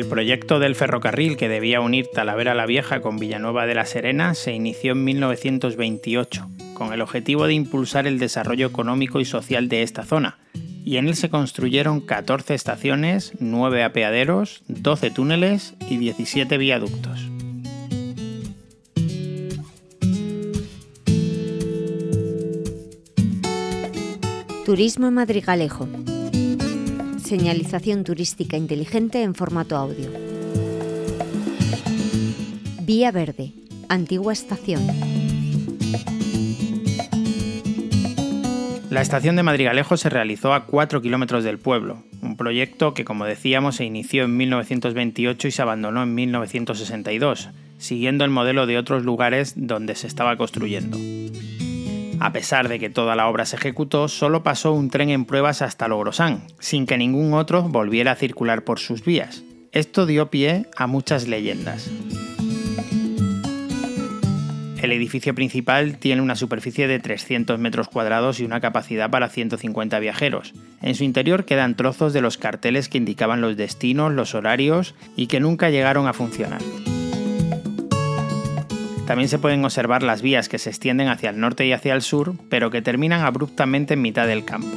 El proyecto del ferrocarril que debía unir Talavera la Vieja con Villanueva de la Serena se inició en 1928, con el objetivo de impulsar el desarrollo económico y social de esta zona, y en él se construyeron 14 estaciones, 9 apeaderos, 12 túneles y 17 viaductos. Turismo Madrigalejo. Señalización turística inteligente en formato audio. Vía Verde. Antigua estación. La estación de Madrigalejo se realizó a 4 kilómetros del pueblo, un proyecto que, como decíamos, se inició en 1928 y se abandonó en 1962, siguiendo el modelo de otros lugares donde se estaba construyendo. A pesar de que toda la obra se ejecutó, solo pasó un tren en pruebas hasta Logrosán, sin que ningún otro volviera a circular por sus vías. Esto dio pie a muchas leyendas. El edificio principal tiene una superficie de 300 metros cuadrados y una capacidad para 150 viajeros. En su interior quedan trozos de los carteles que indicaban los destinos, los horarios y que nunca llegaron a funcionar. También se pueden observar las vías que se extienden hacia el norte y hacia el sur, pero que terminan abruptamente en mitad del campo.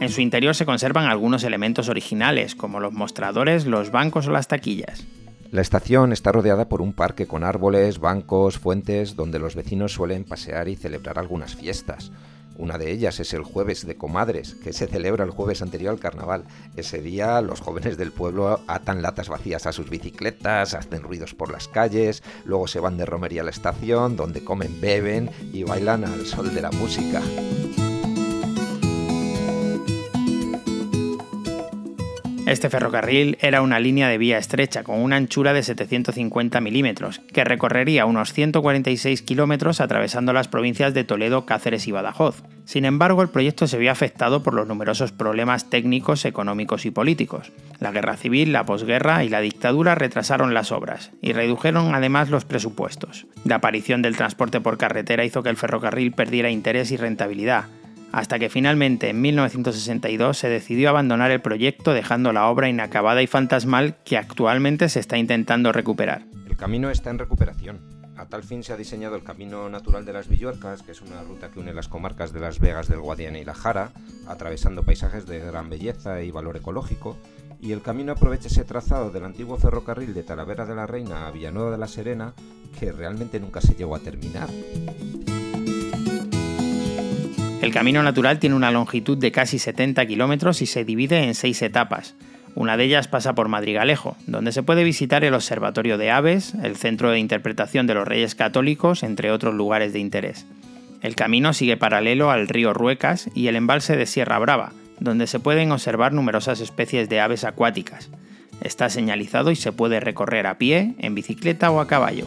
En su interior se conservan algunos elementos originales, como los mostradores, los bancos o las taquillas. La estación está rodeada por un parque con árboles, bancos, fuentes, donde los vecinos suelen pasear y celebrar algunas fiestas. Una de ellas es el jueves de comadres, que se celebra el jueves anterior al carnaval. Ese día los jóvenes del pueblo atan latas vacías a sus bicicletas, hacen ruidos por las calles, luego se van de romería a la estación, donde comen, beben y bailan al sol de la música. Este ferrocarril era una línea de vía estrecha con una anchura de 750 milímetros, que recorrería unos 146 kilómetros atravesando las provincias de Toledo, Cáceres y Badajoz. Sin embargo, el proyecto se vio afectado por los numerosos problemas técnicos, económicos y políticos. La guerra civil, la posguerra y la dictadura retrasaron las obras y redujeron además los presupuestos. La aparición del transporte por carretera hizo que el ferrocarril perdiera interés y rentabilidad, hasta que finalmente en 1962 se decidió abandonar el proyecto dejando la obra inacabada y fantasmal que actualmente se está intentando recuperar. El camino está en recuperación. A tal fin se ha diseñado el Camino Natural de las Villuercas, que es una ruta que une las comarcas de Las Vegas del Guadiana y La Jara, atravesando paisajes de gran belleza y valor ecológico, y el camino aprovecha ese trazado del antiguo ferrocarril de Talavera de la Reina a Villanueva de la Serena, que realmente nunca se llegó a terminar. El camino natural tiene una longitud de casi 70 kilómetros y se divide en seis etapas. Una de ellas pasa por Madrigalejo, donde se puede visitar el Observatorio de Aves, el Centro de Interpretación de los Reyes Católicos, entre otros lugares de interés. El camino sigue paralelo al río Ruecas y el embalse de Sierra Brava, donde se pueden observar numerosas especies de aves acuáticas. Está señalizado y se puede recorrer a pie, en bicicleta o a caballo.